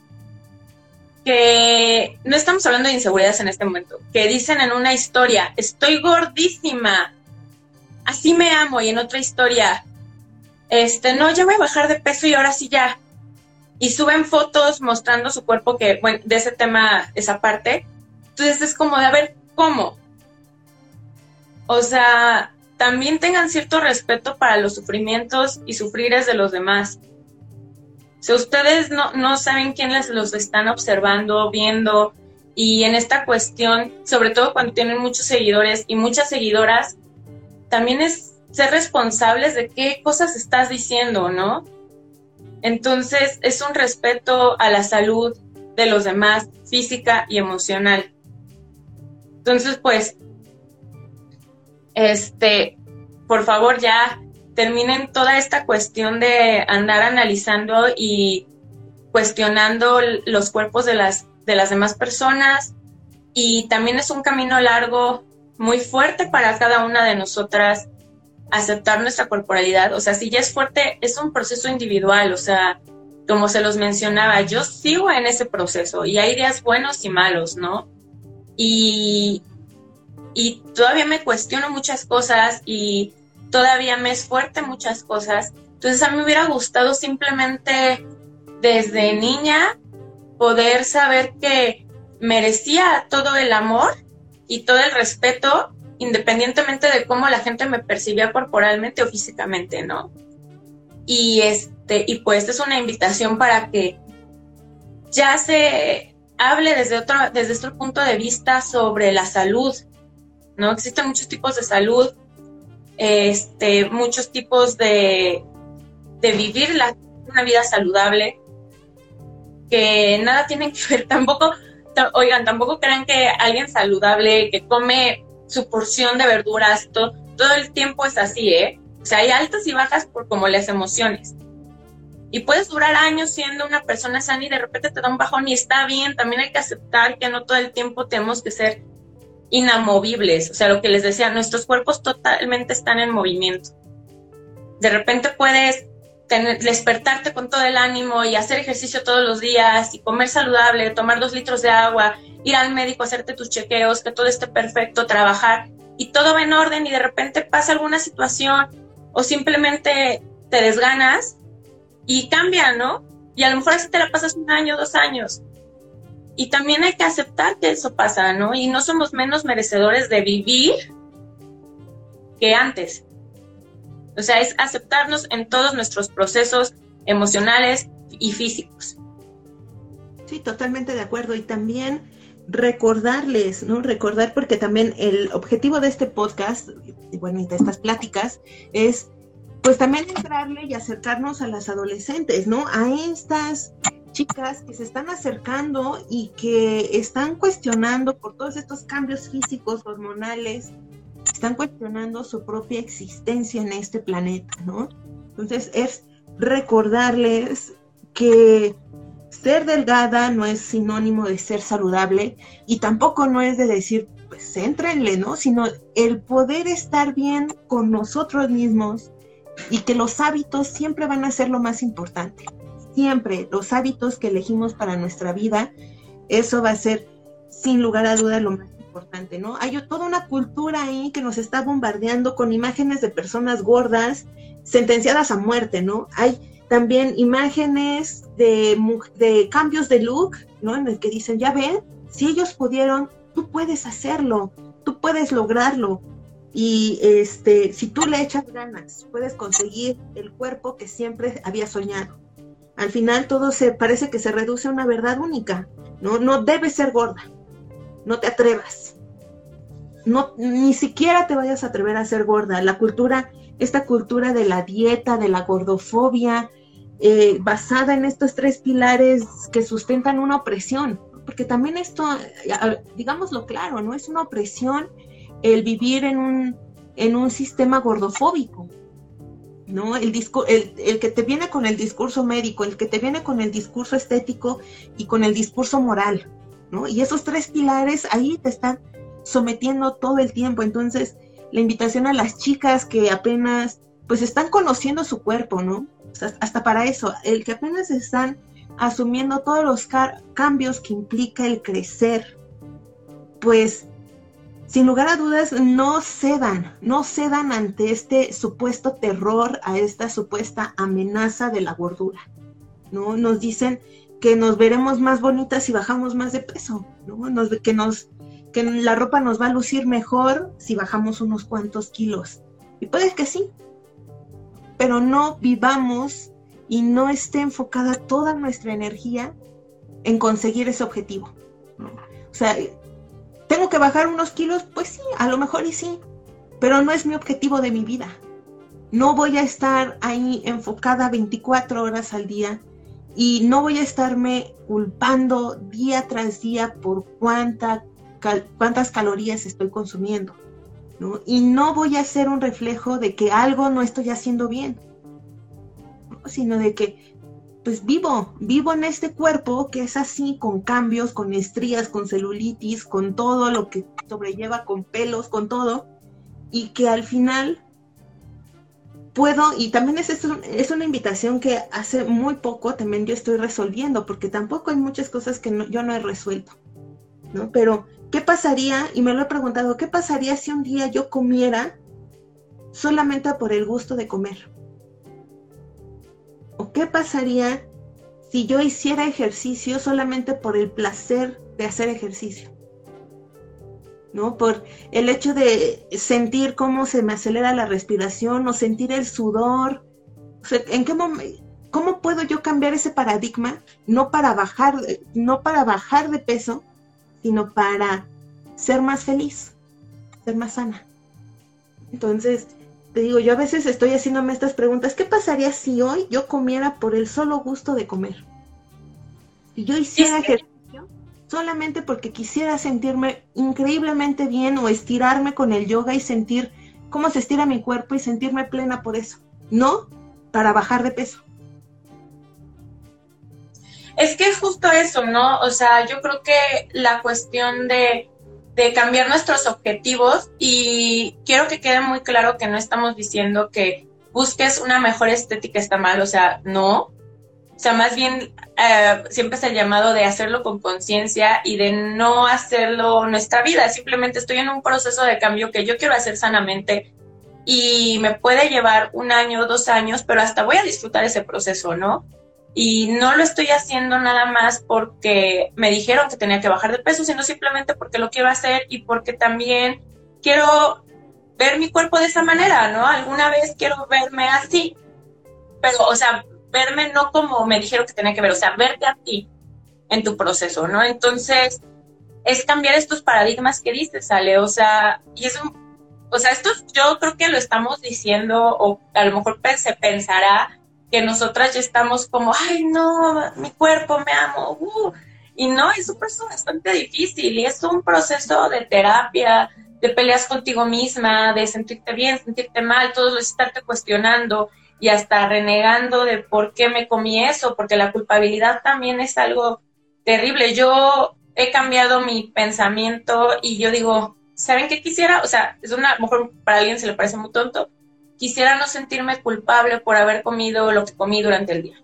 que no estamos hablando de inseguridades en este momento, que dicen en una historia, estoy gordísima, así me amo, y en otra historia, este, no, ya voy a bajar de peso y ahora sí ya. Y suben fotos mostrando su cuerpo, que, bueno, de ese tema, esa parte. Entonces es como de, a ver, ¿cómo? O sea, también tengan cierto respeto para los sufrimientos y sufrires de los demás. Si ustedes no, no saben quiénes los están observando, viendo, y en esta cuestión, sobre todo cuando tienen muchos seguidores y muchas seguidoras, también es ser responsables de qué cosas estás diciendo, ¿no? Entonces es un respeto a la salud de los demás, física y emocional. Entonces, pues, este, por favor ya terminen toda esta cuestión de andar analizando y cuestionando los cuerpos de las, de las demás personas. Y también es un camino largo, muy fuerte para cada una de nosotras aceptar nuestra corporalidad. O sea, si ya es fuerte, es un proceso individual. O sea, como se los mencionaba, yo sigo en ese proceso y hay días buenos y malos, ¿no? Y, y todavía me cuestiono muchas cosas y todavía me es fuerte muchas cosas. Entonces a mí me hubiera gustado simplemente desde niña poder saber que merecía todo el amor y todo el respeto independientemente de cómo la gente me percibía corporalmente o físicamente, ¿no? Y este y pues es una invitación para que ya se hable desde otro desde otro punto de vista sobre la salud, ¿no? Existen muchos tipos de salud, este, muchos tipos de, de vivir una vida saludable, que nada tienen que ver tampoco, oigan, tampoco crean que alguien saludable que come su porción de verduras todo, todo el tiempo es así, ¿eh? O sea, hay altas y bajas por como las emociones. Y puedes durar años siendo una persona sana y de repente te da un bajón y está bien. También hay que aceptar que no todo el tiempo tenemos que ser inamovibles, o sea, lo que les decía, nuestros cuerpos totalmente están en movimiento. De repente puedes despertarte con todo el ánimo y hacer ejercicio todos los días y comer saludable, tomar dos litros de agua, ir al médico, hacerte tus chequeos, que todo esté perfecto, trabajar y todo va en orden y de repente pasa alguna situación o simplemente te desganas y cambia, ¿no? Y a lo mejor así te la pasas un año, dos años y también hay que aceptar que eso pasa, ¿no? Y no somos menos merecedores de vivir que antes. O sea, es aceptarnos en todos nuestros procesos emocionales y físicos. Sí, totalmente de acuerdo. Y también recordarles, ¿no? Recordar, porque también el objetivo de este podcast, y bueno, y de estas pláticas, es pues también entrarle y acercarnos a las adolescentes, ¿no? A estas chicas que se están acercando y que están cuestionando por todos estos cambios físicos, hormonales, están cuestionando su propia existencia en este planeta, ¿no? Entonces es recordarles que ser delgada no es sinónimo de ser saludable y tampoco no es de decir pues céntrenle, ¿no? Sino el poder estar bien con nosotros mismos y que los hábitos siempre van a ser lo más importante. Siempre los hábitos que elegimos para nuestra vida, eso va a ser sin lugar a dudas lo más importante, ¿no? Hay toda una cultura ahí que nos está bombardeando con imágenes de personas gordas sentenciadas a muerte, ¿no? Hay también imágenes de, de cambios de look, ¿no? En el que dicen, ya ven, si ellos pudieron, tú puedes hacerlo, tú puedes lograrlo. Y este, si tú le echas ganas, puedes conseguir el cuerpo que siempre había soñado. Al final todo se parece que se reduce a una verdad única. No, no debes ser gorda. No te atrevas. No, ni siquiera te vayas a atrever a ser gorda. La cultura, esta cultura de la dieta, de la gordofobia, eh, basada en estos tres pilares que sustentan una opresión, porque también esto, digámoslo claro, ¿no? Es una opresión el vivir en un, en un sistema gordofóbico, ¿no? El, el, el, que te viene con el discurso médico, el que te viene con el discurso estético y con el discurso moral, ¿no? Y esos tres pilares ahí te están sometiendo todo el tiempo. Entonces, la invitación a las chicas que apenas, pues están conociendo su cuerpo, ¿no? hasta para eso, el que apenas están asumiendo todos los cambios que implica el crecer, pues sin lugar a dudas no cedan, no cedan ante este supuesto terror, a esta supuesta amenaza de la gordura. ¿no? Nos dicen que nos veremos más bonitas si bajamos más de peso, ¿no? Que la ropa nos va a lucir mejor si bajamos unos cuantos kilos. Y puede que sí, pero no vivamos y no esté enfocada toda nuestra energía en conseguir ese objetivo. O sea, ¿tengo que bajar unos kilos? Pues sí, a lo mejor y sí, pero no es mi objetivo de mi vida. No voy a estar ahí enfocada 24 horas al día y no voy a estarme culpando día tras día por cuánta, cuántas calorías estoy consumiendo. Y no voy a ser un reflejo de que algo no estoy haciendo bien, sino de que pues vivo, vivo en este cuerpo que es así, con cambios, con estrías, con celulitis, con todo lo que sobrelleva, con pelos, con todo, y que al final puedo, y también es, es una invitación que hace muy poco también yo estoy resolviendo, porque tampoco hay muchas cosas que yo no he resuelto, ¿no? Pero ¿Qué pasaría? Y me lo he preguntado, ¿qué pasaría si un día yo comiera solamente por el gusto de comer? ¿O qué pasaría si yo hiciera ejercicio solamente por el placer de hacer ejercicio? ¿No? Por el hecho de sentir cómo se me acelera la respiración o sentir el sudor. ¿en qué ¿Cómo puedo yo cambiar ese paradigma? No para bajar, no para bajar de peso, sino para ser más feliz, ser más sana. Entonces, te digo, yo a veces estoy haciéndome estas preguntas, ¿qué pasaría si hoy yo comiera por el solo gusto de comer? Si yo hiciera ejercicio solamente porque quisiera sentirme increíblemente bien o estirarme con el yoga y sentir cómo se estira mi cuerpo y sentirme plena por eso, no para bajar de peso. Es que es justo eso, ¿no? O sea, yo creo que la cuestión de, cambiar nuestros objetivos y quiero que quede muy claro que no estamos diciendo que busques una mejor estética está mal, o sea, no. O sea, más bien eh, siempre es el llamado de hacerlo con conciencia y de no hacerlo nuestra vida. Simplemente estoy en un proceso de cambio que yo quiero hacer sanamente y me puede llevar un año, dos años, pero hasta voy a disfrutar ese proceso, ¿no? Y no lo estoy haciendo nada más porque me dijeron que tenía que bajar de peso, sino simplemente porque lo quiero hacer y porque también quiero ver mi cuerpo de esa manera, ¿no? Alguna vez quiero verme así, pero, o sea, verme no como me dijeron que tenía que ver, o sea, verte a ti en tu proceso, ¿no? Entonces, es cambiar estos paradigmas que dices, Ale, o sea, y es un, o sea, esto yo creo que lo estamos diciendo, o a lo mejor se pensará que nosotras ya estamos como, ay, no, mi cuerpo, me amo, uh. y no, es un proceso bastante difícil y es un proceso de terapia, de peleas contigo misma, de sentirte bien, sentirte mal, todo lo estarte cuestionando y hasta renegando de por qué me comí eso, porque la culpabilidad también es algo terrible. Yo he cambiado mi pensamiento y yo digo, ¿saben qué quisiera? O sea, es una, a lo mejor para alguien se le parece muy tonto. Quisiera no sentirme culpable por haber comido lo que comí durante el día.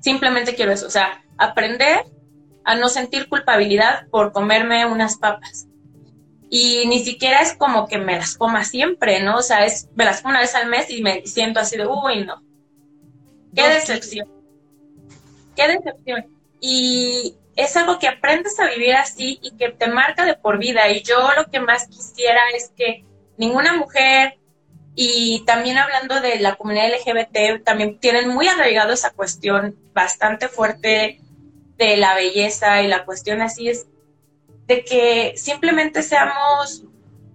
Simplemente quiero eso, o sea, aprender a no sentir culpabilidad por comerme unas papas. Y ni siquiera es como que me las coma siempre, ¿no? O sea, es, me las como una vez al mes y me siento así de, uy, no. Qué decepción. Qué decepción. Y es algo que aprendes a vivir así y que te marca de por vida. Y yo lo que más quisiera es que ninguna mujer, y también hablando de la comunidad LGBT, también tienen muy arraigado esa cuestión bastante fuerte de la belleza y la cuestión así es de que simplemente seamos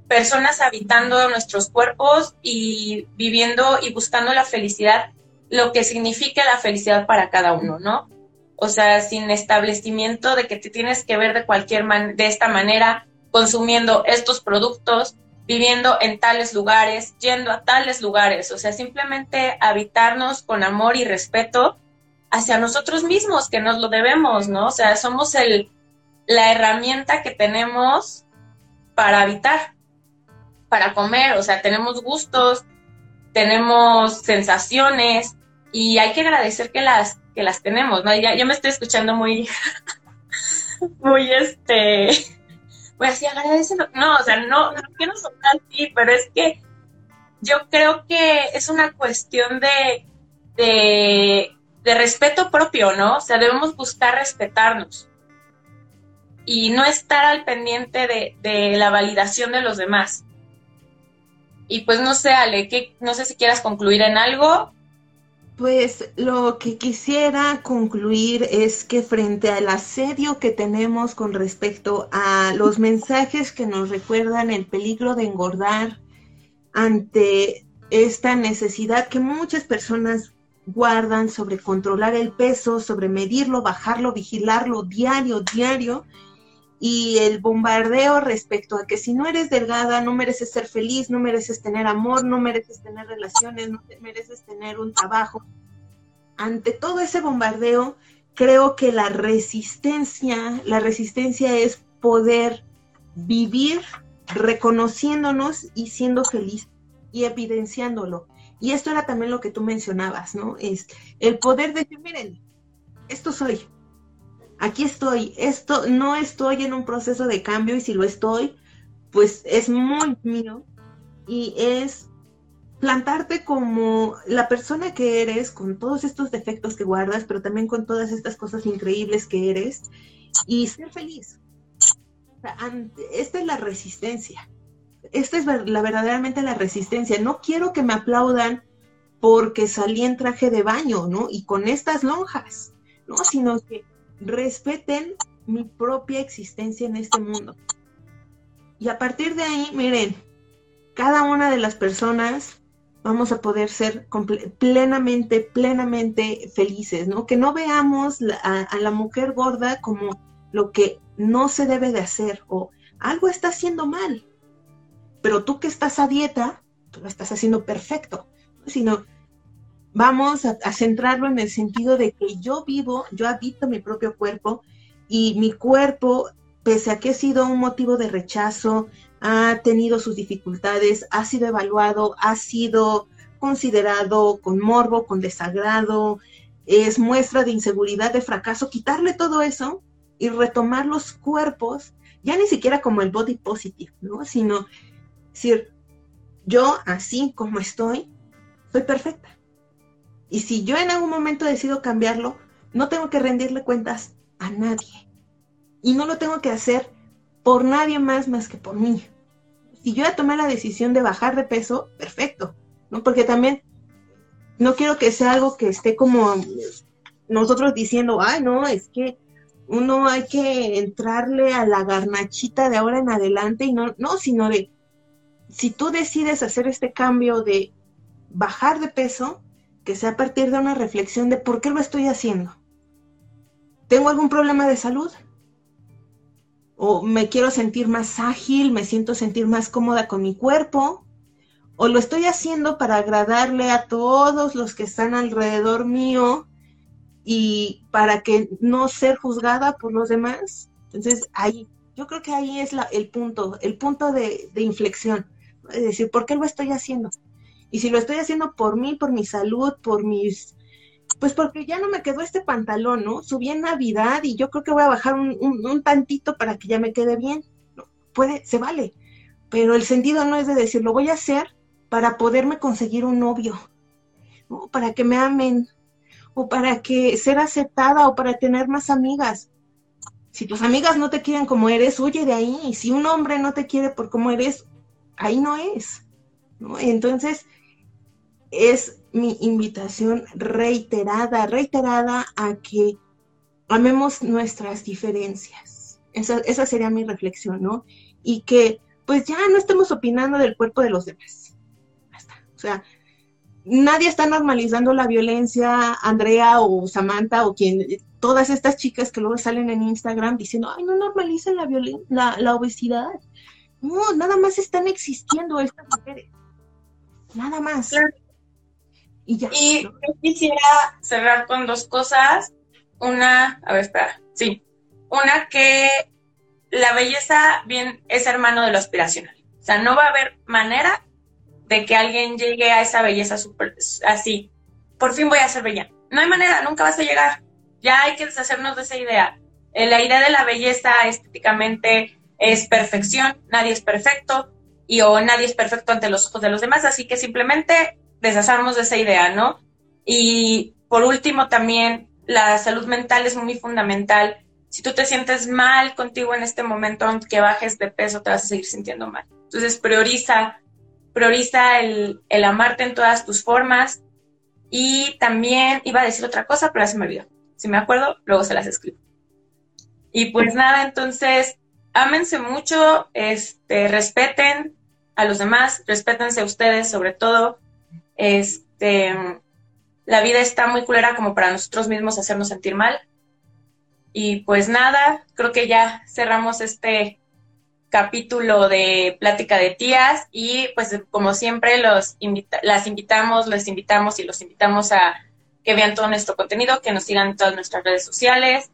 personas habitando nuestros cuerpos y viviendo y buscando la felicidad, lo que significa la felicidad para cada uno, ¿no? O sea, sin establecimiento de que te tienes que ver de cualquier man de esta manera, consumiendo estos productos, viviendo en tales lugares, yendo a tales lugares, o sea, simplemente habitarnos con amor y respeto hacia nosotros mismos, que nos lo debemos, ¿no? O sea, somos el, la herramienta que tenemos para habitar, para comer, o sea, tenemos gustos, tenemos sensaciones y hay que agradecer que las, que las tenemos, ¿no? Ya, yo me estoy escuchando muy, muy este, pues así agradecelo. No, o sea, no, no quiero sonar así, pero es que yo creo que es una cuestión de, de, de respeto propio, ¿no? O sea, debemos buscar respetarnos y no estar al pendiente de, la validación de los demás. Y pues no sé, Ale, que, no sé si quieras concluir en algo. Pues lo que quisiera concluir es que frente al asedio que tenemos con respecto a los mensajes que nos recuerdan el peligro de engordar ante esta necesidad que muchas personas guardan sobre controlar el peso, sobre medirlo, bajarlo, vigilarlo diario, diario, y el bombardeo respecto a que si no eres delgada, no mereces ser feliz, no mereces tener amor, no mereces tener relaciones, no mereces tener un trabajo. Ante todo ese bombardeo, creo que la resistencia, la resistencia es poder vivir reconociéndonos y siendo feliz y evidenciándolo. Y esto era también lo que tú mencionabas, ¿no? Es el poder decir, miren, esto soy, aquí estoy, esto no estoy en un proceso de cambio y si lo estoy, pues es muy mío y es plantarte como la persona que eres, con todos estos defectos que guardas, pero también con todas estas cosas increíbles que eres y ser feliz. esta es la resistencia. Esta es la verdaderamente la resistencia. No quiero que me aplaudan porque salí en traje de baño, ¿no? Y con estas lonjas, ¿no? Sino que respeten mi propia existencia en este mundo. Y a partir de ahí, miren, cada una de las personas vamos a poder ser plenamente, plenamente felices, ¿no? Que no veamos a, la mujer gorda como lo que no se debe de hacer o algo está haciendo mal. Pero tú que estás a dieta, tú lo estás haciendo perfecto, sino vamos a, centrarlo en el sentido de que yo vivo, yo habito mi propio cuerpo y mi cuerpo, pese a que ha sido un motivo de rechazo, ha tenido sus dificultades, ha sido evaluado, ha sido considerado con morbo, con desagrado, es muestra de inseguridad, de fracaso, quitarle todo eso y retomar los cuerpos, ya ni siquiera como el body positive, ¿no? Sino decir, yo así como estoy, soy perfecta y si yo en algún momento decido cambiarlo, no tengo que rendirle cuentas a nadie. Y no lo tengo que hacer por nadie más más que por mí. Si yo ya tomé la decisión de bajar de peso, perfecto, ¿no? Porque también no quiero que sea algo que esté como nosotros diciendo, ay, no, es que uno hay que entrarle a la garnachita de ahora en adelante y no, no, sino de, si tú decides hacer este cambio de bajar de peso, que sea a partir de una reflexión de por qué lo estoy haciendo. ¿Tengo algún problema de salud? ¿O me quiero sentir más ágil, me siento sentir más cómoda con mi cuerpo? ¿O lo estoy haciendo para agradarle a todos los que están alrededor mío y para que no ser juzgada por los demás? Entonces, ahí, Yo creo que ahí es el punto, el punto de inflexión. Es decir, ¿por qué lo estoy haciendo? Y si lo estoy haciendo por mí, por mi salud, por mis... Pues porque ya no me quedó este pantalón, ¿no? Subí en Navidad y yo creo que voy a bajar un, un, tantito para que ya me quede bien. Puede, se vale. Pero el sentido no es de decir, lo voy a hacer para poderme conseguir un novio, para que me amen, o para que ser aceptada, o para tener más amigas. Si tus amigas no te quieren como eres, huye de ahí. Si un hombre no te quiere por como eres, ahí no es. ¿no? Entonces, es mi invitación reiterada, reiterada a que amemos nuestras diferencias. Esa, esa sería mi reflexión, ¿no? Y que pues ya no estemos opinando del cuerpo de los demás. Basta. O sea, nadie está normalizando la violencia, Andrea o Samantha o quien, todas estas chicas que luego salen en Instagram diciendo, ay, no normalicen la, la, la obesidad. No, nada más están existiendo estas mujeres. Nada más. Y yo quisiera cerrar con dos cosas. Una, a ver, espera, sí. Una que la belleza bien es hermano de lo aspiracional. O sea, no va a haber manera de que alguien llegue a esa belleza super, así. Por fin voy a ser bella. No hay manera, nunca vas a llegar. Ya hay que deshacernos de esa idea. Eh, la idea de la belleza estéticamente es perfección, nadie es perfecto y o nadie es perfecto ante los ojos de los demás, así que simplemente deshazamos de esa idea, ¿no? Y por último también la salud mental es muy fundamental. Si tú te sientes mal contigo en este momento, aunque bajes de peso, te vas a seguir sintiendo mal. Entonces prioriza, prioriza el, el amarte en todas tus formas. Y también iba a decir otra cosa, pero ya se me olvidó. Si me acuerdo, luego se las escribo. Y pues nada, entonces ámense mucho, este, respeten a los demás, respétense a ustedes sobre todo. Este, la vida está muy culera como para nosotros mismos hacernos sentir mal. Y pues nada, creo que ya cerramos este capítulo de Plática de Tías y pues como siempre los las invitamos, les invitamos y los invitamos a que vean todo nuestro contenido, que nos sigan en todas nuestras redes sociales,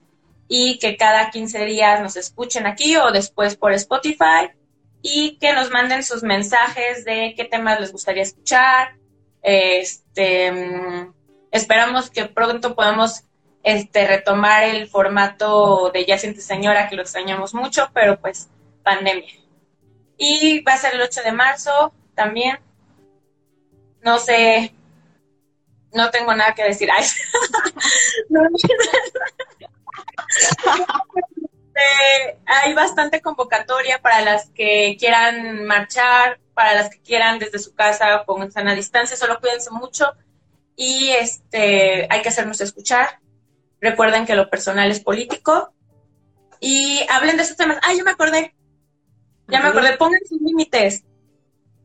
y que cada 15 días nos escuchen aquí o después por Spotify y que nos manden sus mensajes de qué temas les gustaría escuchar. Este, esperamos que pronto podamos este, retomar el formato de Ya Siente Señora, que lo extrañamos mucho, pero pues pandemia. Y va a ser el 8 de marzo también. No sé, no tengo nada que decir. Eh, hay bastante convocatoria para las que quieran marchar, para las que quieran desde su casa con sana distancia, solo cuídense mucho y este hay que hacernos escuchar. Recuerden que lo personal es político y hablen de estos temas. Ah, yo me acordé. Ya me acordé, pongan sus límites.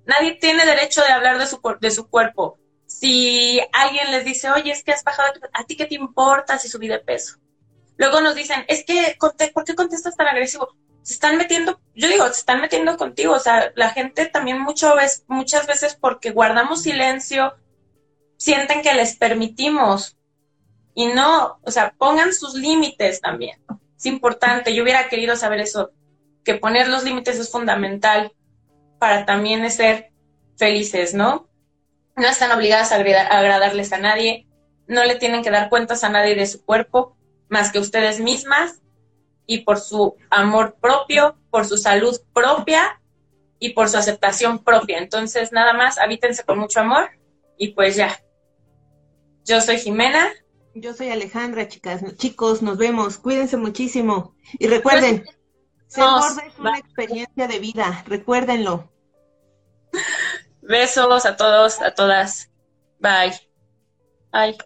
Nadie tiene derecho de hablar de su, de su cuerpo. Si alguien les dice, oye, es que has bajado, ¿a ti qué te importa si subí de peso? Luego nos dicen, es que, ¿por qué contestas tan agresivo? Se están metiendo, yo digo, se están metiendo contigo. O sea, la gente también mucho vez, muchas veces porque guardamos silencio, sienten que les permitimos. Y no, o sea, pongan sus límites también. Es importante. Yo hubiera querido saber eso, que poner los límites es fundamental para también ser felices, ¿no? No están obligadas a agradarles a nadie, no le tienen que dar cuentas a nadie de su cuerpo más que ustedes mismas y por su amor propio, por su salud propia y por su aceptación propia. Entonces, nada más, habítense con mucho amor y pues ya. Yo soy Jimena. Yo soy Alejandra, chicas. Chicos, nos vemos. Cuídense muchísimo. Y recuerden, ser gorda es una experiencia de vida. Recuérdenlo. Besos a todos, a todas. Bye. Bye.